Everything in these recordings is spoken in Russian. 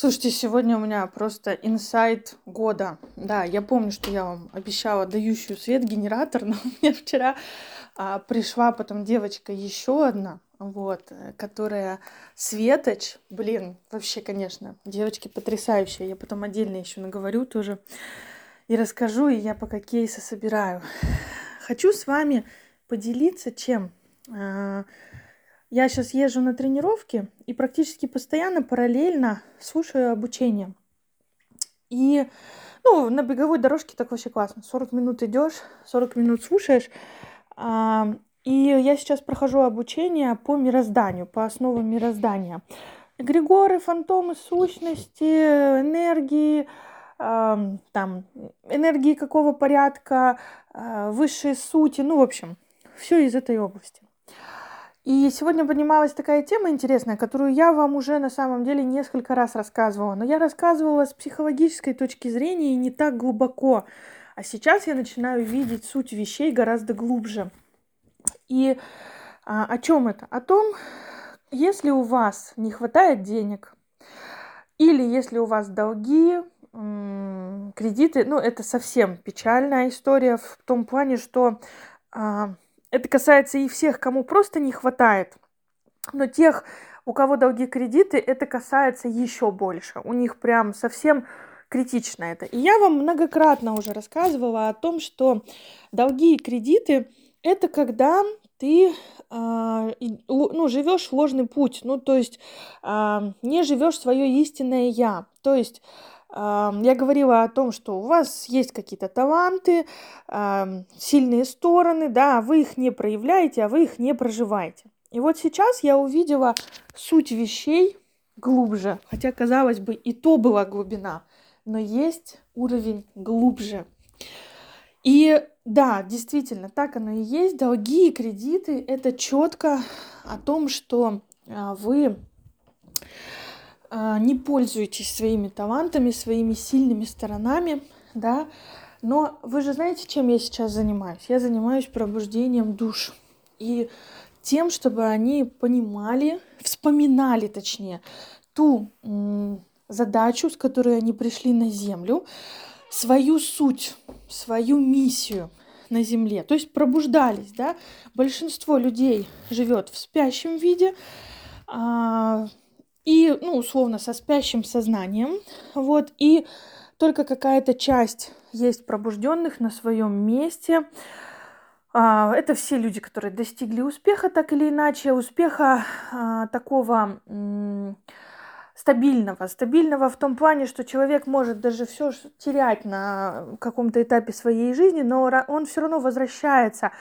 Слушайте, сегодня у меня просто инсайт года. Да, я помню, что я вам обещала дающую свет генератор, но мне вчера а, пришла потом девочка еще одна, вот, которая Светоч, блин, вообще, конечно, девочки потрясающие. Я потом отдельно еще наговорю тоже и расскажу, и я пока кейсы собираю. Хочу с вами поделиться чем. А, я сейчас езжу на тренировки и практически постоянно параллельно слушаю обучение. И ну, на беговой дорожке так вообще классно. 40 минут идешь, 40 минут слушаешь. А, и я сейчас прохожу обучение по мирозданию, по основам мироздания. Эгрегоры, фантомы, сущности, энергии, там, энергии какого порядка, а, высшие сути, ну, в общем, все из этой области. И сегодня поднималась такая тема интересная, которую я вам уже на самом деле несколько раз рассказывала. Но я рассказывала с психологической точки зрения и не так глубоко. А сейчас я начинаю видеть суть вещей гораздо глубже. И а, о чем это? О том, если у вас не хватает денег, или если у вас долги, кредиты, ну, это совсем печальная история в том плане, что а, это касается и всех, кому просто не хватает. Но тех, у кого долги кредиты, это касается еще больше. У них прям совсем критично это. И я вам многократно уже рассказывала о том, что долги и кредиты это когда ты э, ну, живешь ложный путь, ну, то есть э, не живешь свое истинное я. То есть я говорила о том, что у вас есть какие-то таланты, сильные стороны, да, вы их не проявляете, а вы их не проживаете. И вот сейчас я увидела суть вещей глубже, хотя, казалось бы, и то была глубина, но есть уровень глубже. И да, действительно, так оно и есть. Долги и кредиты – это четко о том, что а, вы а, не пользуетесь своими талантами, своими сильными сторонами, да, но вы же знаете, чем я сейчас занимаюсь? Я занимаюсь пробуждением душ и тем, чтобы они понимали, вспоминали, точнее, ту задачу, с которой они пришли на Землю, свою суть, свою миссию на Земле. То есть пробуждались, да. Большинство людей живет в спящем виде, а, и, ну, условно, со спящим сознанием, вот, и только какая-то часть есть пробужденных на своем месте. А, это все люди, которые достигли успеха так или иначе, успеха а, такого стабильного. Стабильного в том плане, что человек может даже все терять на каком-то этапе своей жизни, но он все равно возвращается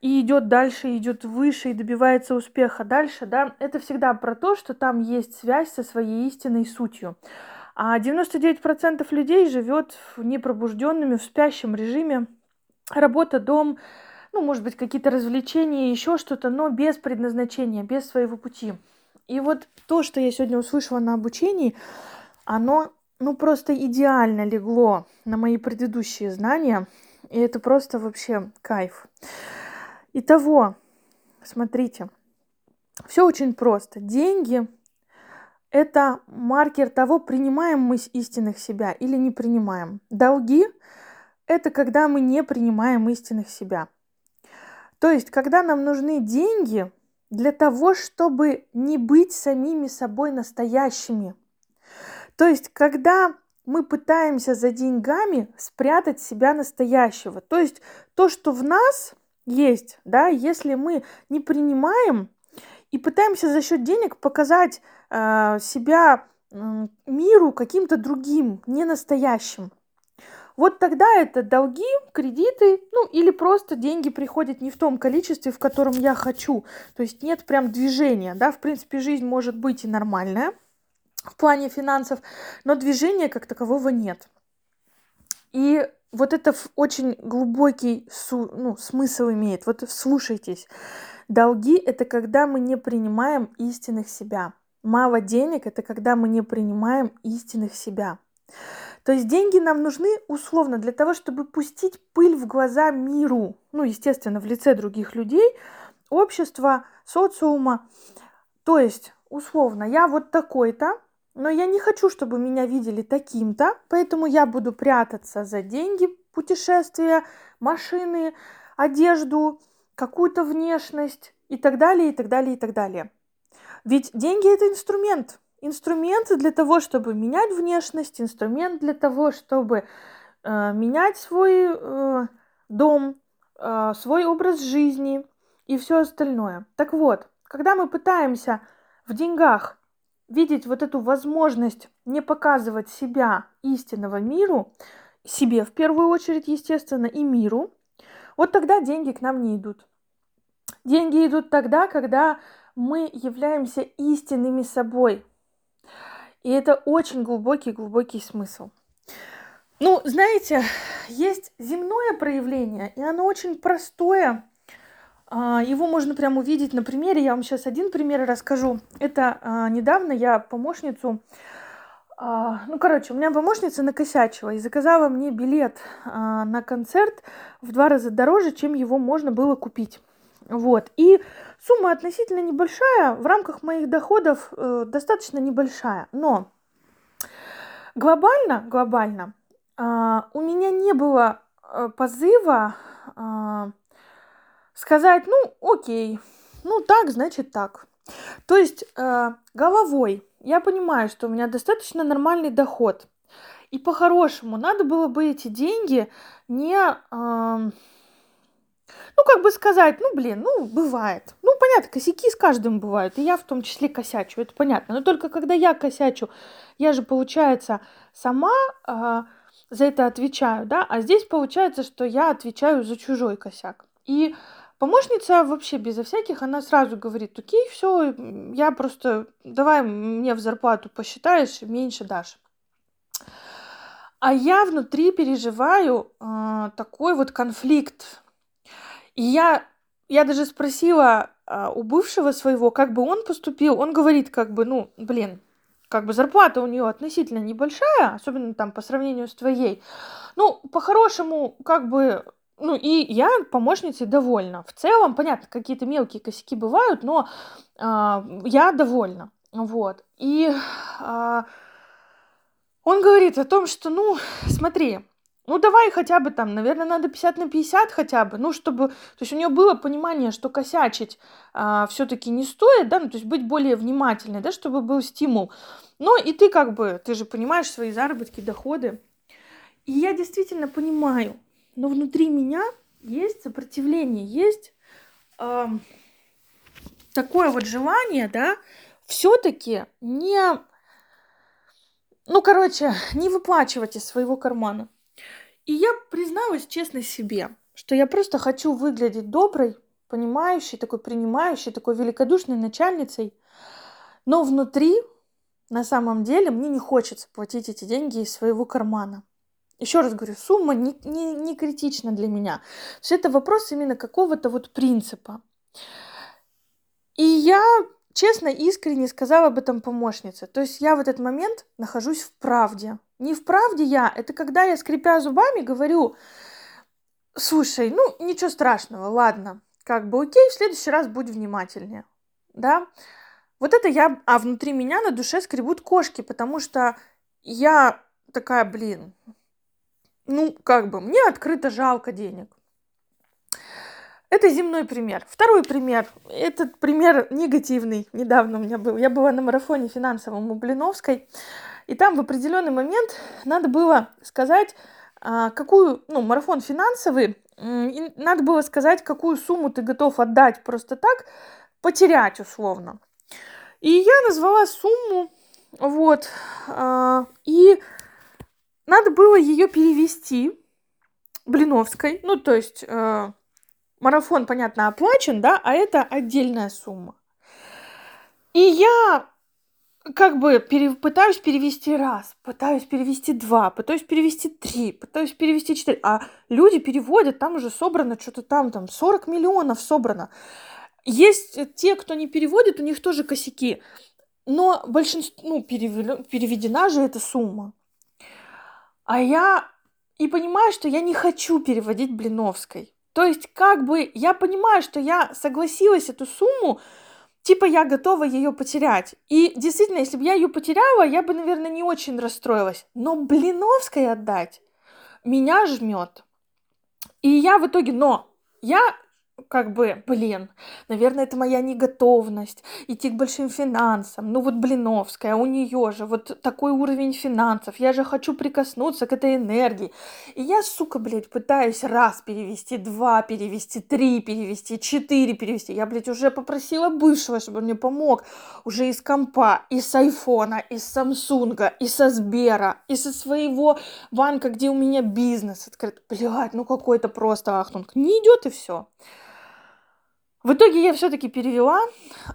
и идет дальше, идет выше и добивается успеха дальше, да, это всегда про то, что там есть связь со своей истинной сутью. А 99% людей живет непробужденными, в спящем режиме. Работа, дом, ну, может быть, какие-то развлечения, еще что-то, но без предназначения, без своего пути. И вот то, что я сегодня услышала на обучении, оно, ну, просто идеально легло на мои предыдущие знания. И это просто вообще кайф. Итого, смотрите, все очень просто. Деньги – это маркер того, принимаем мы истинных себя или не принимаем. Долги – это когда мы не принимаем истинных себя. То есть, когда нам нужны деньги для того, чтобы не быть самими собой настоящими. То есть, когда мы пытаемся за деньгами спрятать себя настоящего. То есть то, что в нас есть, да, если мы не принимаем и пытаемся за счет денег показать э, себя э, миру каким-то другим, не настоящим. Вот тогда это долги, кредиты, ну или просто деньги приходят не в том количестве, в котором я хочу. То есть нет прям движения, да, в принципе жизнь может быть и нормальная в плане финансов, но движения как такового нет. И вот это очень глубокий су, ну, смысл имеет. Вот слушайтесь. Долги – это когда мы не принимаем истинных себя. Мало денег – это когда мы не принимаем истинных себя. То есть деньги нам нужны условно для того, чтобы пустить пыль в глаза миру, ну, естественно, в лице других людей, общества, социума. То есть, условно, я вот такой-то, но я не хочу, чтобы меня видели таким-то, поэтому я буду прятаться за деньги, путешествия, машины, одежду, какую-то внешность и так далее, и так далее, и так далее. Ведь деньги это инструмент. Инструмент для того, чтобы менять внешность, инструмент для того, чтобы э, менять свой э, дом, э, свой образ жизни и все остальное. Так вот, когда мы пытаемся в деньгах видеть вот эту возможность не показывать себя истинного миру, себе в первую очередь, естественно, и миру, вот тогда деньги к нам не идут. Деньги идут тогда, когда мы являемся истинными собой. И это очень глубокий-глубокий смысл. Ну, знаете, есть земное проявление, и оно очень простое. А, его можно прямо увидеть на примере. Я вам сейчас один пример расскажу. Это а, недавно я помощницу а, ну, короче, у меня помощница накосячила и заказала мне билет на концерт в два раза дороже, чем его можно было купить. Вот. И сумма относительно небольшая, в рамках моих доходов э, достаточно небольшая. Но глобально, глобально, у меня не было э, позыва сказать, ну, окей, ну, так, значит, так. То есть э, головой я понимаю, что у меня достаточно нормальный доход. И по-хорошему надо было бы эти деньги не... Э, ну, как бы сказать, ну, блин, ну, бывает. Ну, понятно, косяки с каждым бывают, и я в том числе косячу, это понятно. Но только когда я косячу, я же, получается, сама э, за это отвечаю, да, а здесь получается, что я отвечаю за чужой косяк. И помощница вообще безо всяких, она сразу говорит, окей, все, я просто, давай мне в зарплату посчитаешь, меньше дашь. А я внутри переживаю э, такой вот конфликт и я, я даже спросила а, у бывшего своего, как бы он поступил. Он говорит, как бы, ну, блин, как бы зарплата у нее относительно небольшая, особенно там по сравнению с твоей. Ну, по-хорошему, как бы, ну, и я помощницей довольна. В целом, понятно, какие-то мелкие косяки бывают, но э, я довольна. Вот. И э, он говорит о том, что, ну, смотри, ну, давай хотя бы там, наверное, надо 50 на 50 хотя бы, ну, чтобы... То есть у нее было понимание, что косячить а, все-таки не стоит, да, ну, то есть быть более внимательной, да, чтобы был стимул. Но и ты как бы, ты же понимаешь свои заработки, доходы. И я действительно понимаю, но внутри меня есть сопротивление, есть э, такое вот желание, да, все-таки не, ну, короче, не выплачивать из своего кармана. И я призналась честно себе, что я просто хочу выглядеть доброй, понимающей, такой принимающей, такой великодушной начальницей. Но внутри, на самом деле, мне не хочется платить эти деньги из своего кармана. Еще раз говорю, сумма не, не, не критична для меня. Все это вопрос именно какого-то вот принципа. И я честно, искренне сказала об этом помощнице. То есть я в этот момент нахожусь в правде. Не в правде я, это когда я, скрипя зубами, говорю, слушай, ну, ничего страшного, ладно, как бы окей, в следующий раз будь внимательнее, да. Вот это я, а внутри меня на душе скребут кошки, потому что я такая, блин, ну, как бы, мне открыто жалко денег. Это земной пример. Второй пример. Этот пример негативный. Недавно у меня был. Я была на марафоне финансовом у Блиновской. И там в определенный момент надо было сказать, а, какую, ну, марафон финансовый, надо было сказать, какую сумму ты готов отдать просто так, потерять условно. И я назвала сумму, вот, а, и надо было ее перевести Блиновской, ну, то есть а, марафон, понятно, оплачен, да, а это отдельная сумма. И я как бы пере, пытаюсь перевести раз, пытаюсь перевести два, пытаюсь перевести три, пытаюсь перевести четыре. А люди переводят, там уже собрано что-то там, там 40 миллионов собрано. Есть те, кто не переводит, у них тоже косяки. Но большинство, ну, переведена же эта сумма. А я и понимаю, что я не хочу переводить Блиновской. То есть, как бы, я понимаю, что я согласилась эту сумму, типа я готова ее потерять. И действительно, если бы я ее потеряла, я бы, наверное, не очень расстроилась. Но Блиновской отдать меня жмет. И я в итоге, но я как бы, блин, наверное, это моя неготовность идти к большим финансам. Ну вот Блиновская, у нее же вот такой уровень финансов. Я же хочу прикоснуться к этой энергии. И я, сука, блядь, пытаюсь раз перевести, два перевести, три перевести, четыре перевести. Я, блядь, уже попросила бывшего, чтобы он мне помог. Уже из компа, из айфона, из самсунга, и со Сбера, и со своего банка, где у меня бизнес открыт. Блядь, ну какой-то просто ахтунг. Не идет и все. В итоге я все-таки перевела,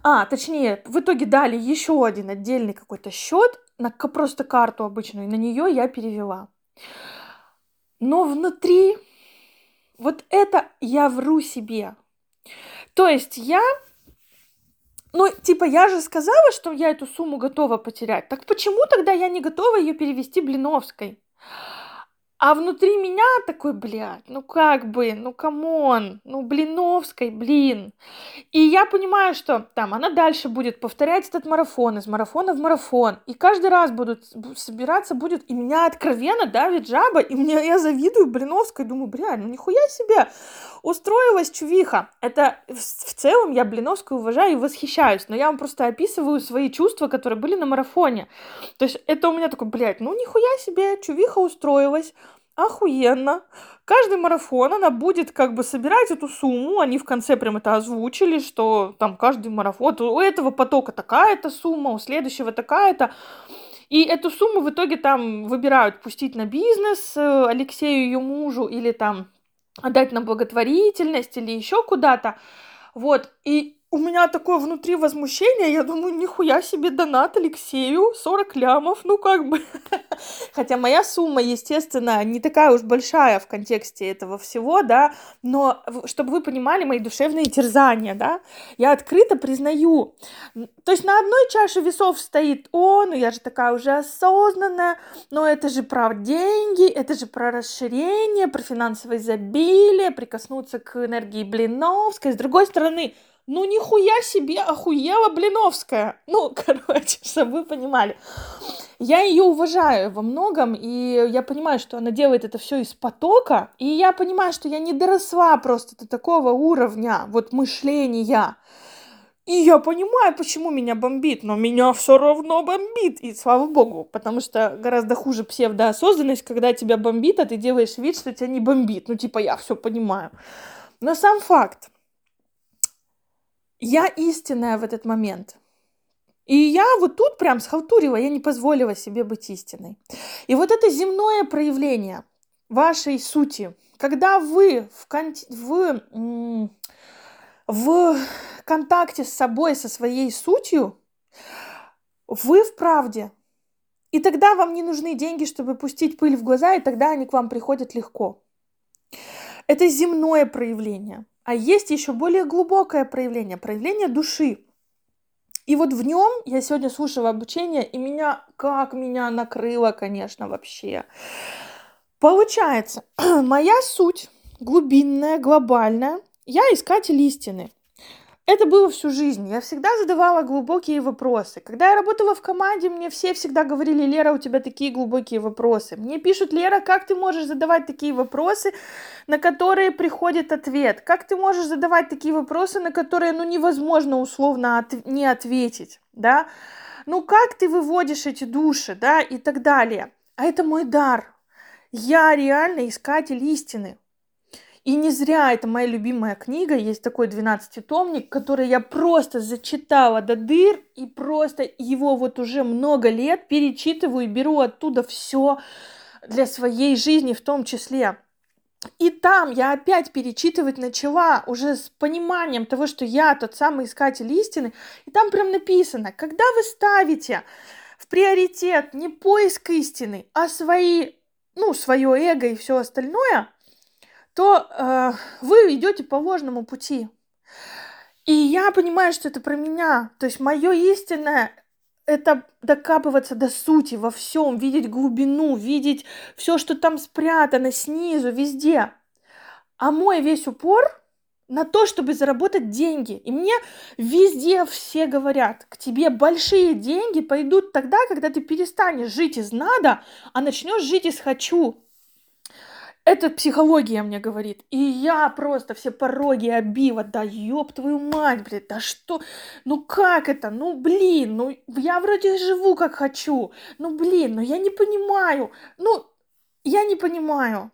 а, точнее, в итоге дали еще один отдельный какой-то счет на просто карту обычную, и на нее я перевела. Но внутри вот это я вру себе. То есть я, ну, типа, я же сказала, что я эту сумму готова потерять. Так почему тогда я не готова ее перевести Блиновской? А внутри меня такой, блядь, ну как бы, ну come on, ну Блиновской, блин. И я понимаю, что там она дальше будет повторять этот марафон, из марафона в марафон. И каждый раз будут собираться будет, и меня откровенно давит жаба, и мне, я завидую Блиновской, думаю, блядь, ну нихуя себе, устроилась чувиха. Это в, в целом я Блиновскую уважаю и восхищаюсь, но я вам просто описываю свои чувства, которые были на марафоне. То есть это у меня такой, блядь, ну нихуя себе, чувиха устроилась, охуенно. Каждый марафон она будет как бы собирать эту сумму. Они в конце прям это озвучили, что там каждый марафон, у этого потока такая-то сумма, у следующего такая-то. И эту сумму в итоге там выбирают пустить на бизнес э, Алексею ее мужу или там отдать на благотворительность или еще куда-то. Вот. И у меня такое внутри возмущение, я думаю, нихуя себе донат Алексею, 40 лямов, ну как бы. Хотя моя сумма, естественно, не такая уж большая в контексте этого всего, да, но чтобы вы понимали мои душевные терзания, да, я открыто признаю. То есть на одной чаше весов стоит, о, ну я же такая уже осознанная, но это же про деньги, это же про расширение, про финансовое изобилие, прикоснуться к энергии Блиновской. С другой стороны, ну, нихуя себе охуела Блиновская. Ну, короче, чтобы вы понимали. Я ее уважаю во многом, и я понимаю, что она делает это все из потока, и я понимаю, что я не доросла просто до такого уровня вот мышления. И я понимаю, почему меня бомбит, но меня все равно бомбит. И слава богу, потому что гораздо хуже псевдоосознанность, когда тебя бомбит, а ты делаешь вид, что тебя не бомбит. Ну, типа, я все понимаю. Но сам факт, я истинная в этот момент. И я вот тут прям схалтурила, я не позволила себе быть истиной. И вот это земное проявление вашей сути, когда вы в, кон... в... в контакте с собой, со своей сутью, вы в правде. И тогда вам не нужны деньги, чтобы пустить пыль в глаза, и тогда они к вам приходят легко. Это земное проявление. А есть еще более глубокое проявление, проявление души. И вот в нем я сегодня слушала обучение, и меня, как меня накрыло, конечно, вообще. Получается, моя суть глубинная, глобальная, я искатель истины. Это было всю жизнь. Я всегда задавала глубокие вопросы. Когда я работала в команде, мне все всегда говорили, Лера, у тебя такие глубокие вопросы. Мне пишут, Лера, как ты можешь задавать такие вопросы, на которые приходит ответ? Как ты можешь задавать такие вопросы, на которые, ну, невозможно условно от... не ответить, да? Ну, как ты выводишь эти души, да, и так далее. А это мой дар. Я реально искатель истины. И не зря это моя любимая книга, есть такой 12-томник, который я просто зачитала до дыр, и просто его вот уже много лет перечитываю и беру оттуда все для своей жизни в том числе. И там я опять перечитывать начала уже с пониманием того, что я тот самый искатель истины. И там прям написано, когда вы ставите в приоритет не поиск истины, а свои, ну, свое эго и все остальное, то э, вы идете по ложному пути. И я понимаю, что это про меня. То есть мое истинное это докапываться до сути во всем, видеть глубину, видеть все, что там спрятано снизу, везде. А мой весь упор на то, чтобы заработать деньги. И мне везде все говорят, к тебе большие деньги пойдут тогда, когда ты перестанешь жить из надо, а начнешь жить из хочу. Это психология мне говорит. И я просто все пороги обила. Да ёб твою мать, блядь, да что? Ну как это? Ну блин, ну я вроде живу как хочу. Ну блин, ну я не понимаю. Ну, я не понимаю.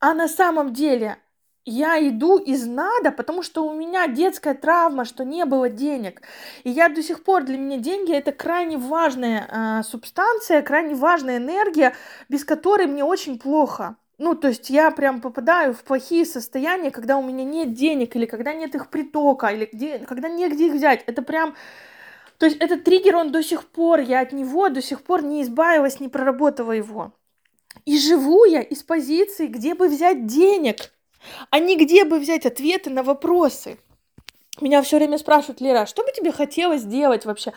А на самом деле я иду из надо, потому что у меня детская травма, что не было денег. И я до сих пор, для меня деньги это крайне важная э, субстанция, крайне важная энергия, без которой мне очень плохо. Ну, то есть я прям попадаю в плохие состояния, когда у меня нет денег, или когда нет их притока, или где, когда негде их взять. Это прям... То есть этот триггер, он до сих пор, я от него до сих пор не избавилась, не проработала его. И живу я из позиции, где бы взять денег, а не где бы взять ответы на вопросы. Меня все время спрашивают, Лера, а что бы тебе хотелось делать вообще?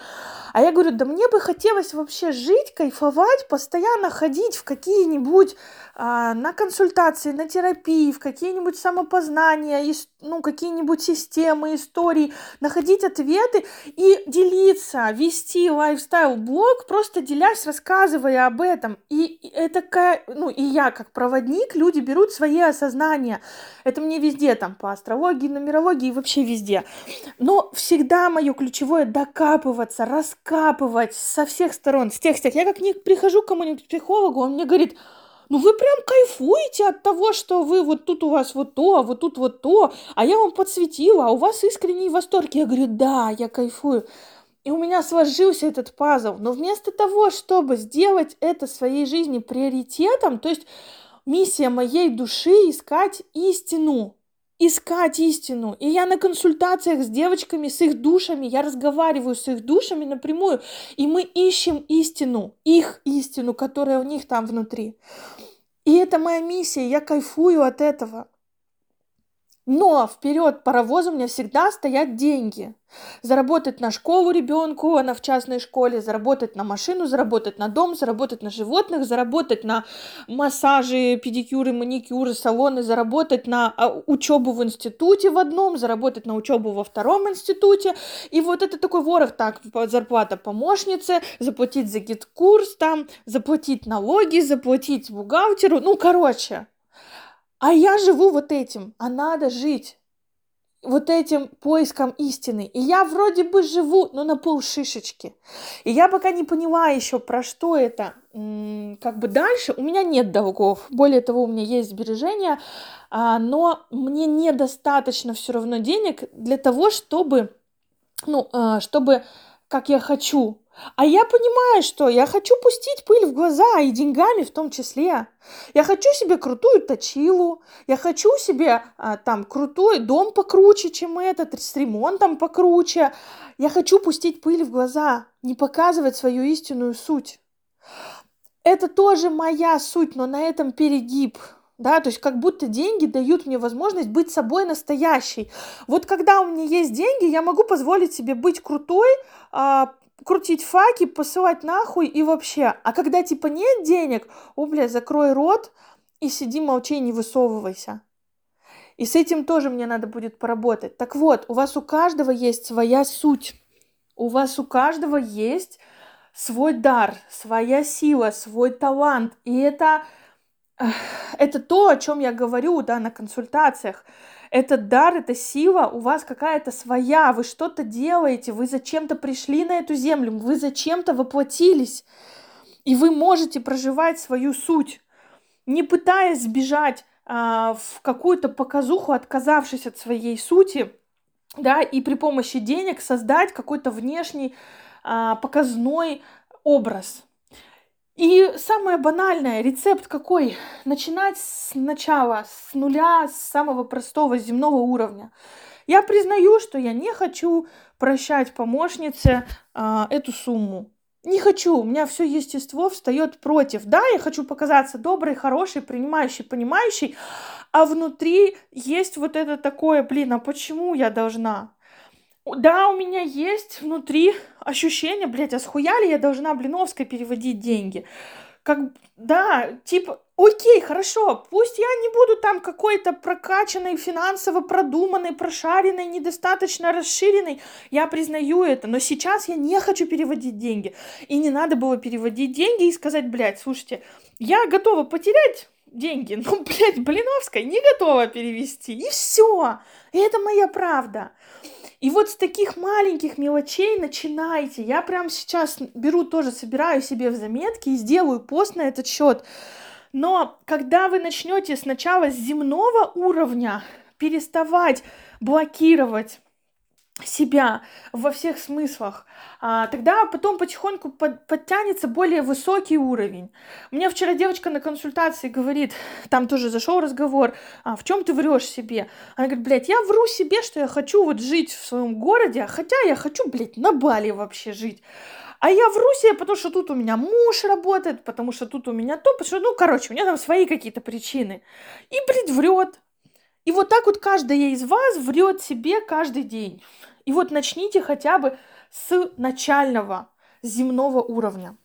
А я говорю, да мне бы хотелось вообще жить, кайфовать, постоянно ходить в какие-нибудь а, на консультации, на терапии, в какие-нибудь самопознания, ну, какие-нибудь системы, истории, находить ответы и делиться, вести лайфстайл-блог, просто делясь, рассказывая об этом. И это, ну, и я как проводник, люди берут свои осознания. Это мне везде, там, по астрологии, нумерологии вообще везде. Но всегда мое ключевое докапываться, раскапывать со всех сторон, с тех, с тех. Я как не прихожу к кому-нибудь психологу, он мне говорит, ну вы прям кайфуете от того, что вы вот тут у вас вот то, а вот тут вот то, а я вам подсветила, а у вас искренний восторг. Я говорю, да, я кайфую. И у меня сложился этот пазл. Но вместо того, чтобы сделать это своей жизни приоритетом, то есть миссия моей души искать истину, искать истину. И я на консультациях с девочками, с их душами, я разговариваю с их душами напрямую, и мы ищем истину, их истину, которая у них там внутри. И это моя миссия, я кайфую от этого. Но вперед паровоза у меня всегда стоят деньги. Заработать на школу ребенку, она в частной школе, заработать на машину, заработать на дом, заработать на животных, заработать на массажи, педикюры, маникюры, салоны, заработать на а, учебу в институте в одном, заработать на учебу во втором институте. И вот это такой ворох, так, зарплата помощницы, заплатить за гид-курс там, заплатить налоги, заплатить бухгалтеру. Ну, короче, а я живу вот этим, а надо жить вот этим поиском истины. И я вроде бы живу, но на пол шишечки. И я пока не поняла еще, про что это. Как бы дальше у меня нет долгов. Более того, у меня есть сбережения, а, но мне недостаточно все равно денег для того, чтобы, ну, а, чтобы, как я хочу, а я понимаю, что я хочу пустить пыль в глаза, и деньгами в том числе. Я хочу себе крутую точилу, я хочу себе а, там крутой дом покруче, чем этот, с ремонтом покруче. Я хочу пустить пыль в глаза, не показывать свою истинную суть. Это тоже моя суть, но на этом перегиб. Да, то есть как будто деньги дают мне возможность быть собой настоящей. Вот когда у меня есть деньги, я могу позволить себе быть крутой, а, крутить факи, посылать нахуй и вообще. А когда типа нет денег, о, бля, закрой рот и сиди, молчи, не высовывайся. И с этим тоже мне надо будет поработать. Так вот, у вас у каждого есть своя суть. У вас у каждого есть свой дар, своя сила, свой талант. И это, это то, о чем я говорю да, на консультациях этот дар, эта сила у вас какая-то своя, вы что-то делаете, вы зачем-то пришли на эту землю, вы зачем-то воплотились, и вы можете проживать свою суть, не пытаясь сбежать а, в какую-то показуху, отказавшись от своей сути, да, и при помощи денег создать какой-то внешний а, показной образ. И самое банальное, рецепт какой? Начинать сначала, с нуля, с самого простого земного уровня. Я признаю, что я не хочу прощать помощнице э, эту сумму. Не хочу, у меня все естество встает против. Да, я хочу показаться доброй, хорошей, принимающей, понимающей, а внутри есть вот это такое, блин, а почему я должна? Да, у меня есть внутри ощущение, блядь, а схуя ли я должна Блиновской переводить деньги? Как, да, типа, Окей, хорошо, пусть я не буду там какой-то прокачанной, финансово продуманной, прошаренной, недостаточно расширенной, я признаю это, но сейчас я не хочу переводить деньги. И не надо было переводить деньги и сказать, блядь, слушайте, я готова потерять деньги, но, блядь, Блиновская не готова перевести, и все. И это моя правда. И вот с таких маленьких мелочей начинайте. Я прямо сейчас беру тоже, собираю себе в заметки и сделаю пост на этот счет. Но когда вы начнете сначала с земного уровня переставать блокировать себя во всех смыслах, а, тогда потом потихоньку под, подтянется более высокий уровень. Мне вчера девочка на консультации говорит, там тоже зашел разговор, а, в чем ты врешь себе? Она говорит, блядь, я вру себе, что я хочу вот жить в своем городе, хотя я хочу, блядь, на Бали вообще жить. А я вру себе, потому что тут у меня муж работает, потому что тут у меня то, потому что, ну, короче, у меня там свои какие-то причины. И, блядь, врет. И вот так вот каждая из вас врет себе каждый день. И вот начните хотя бы с начального земного уровня.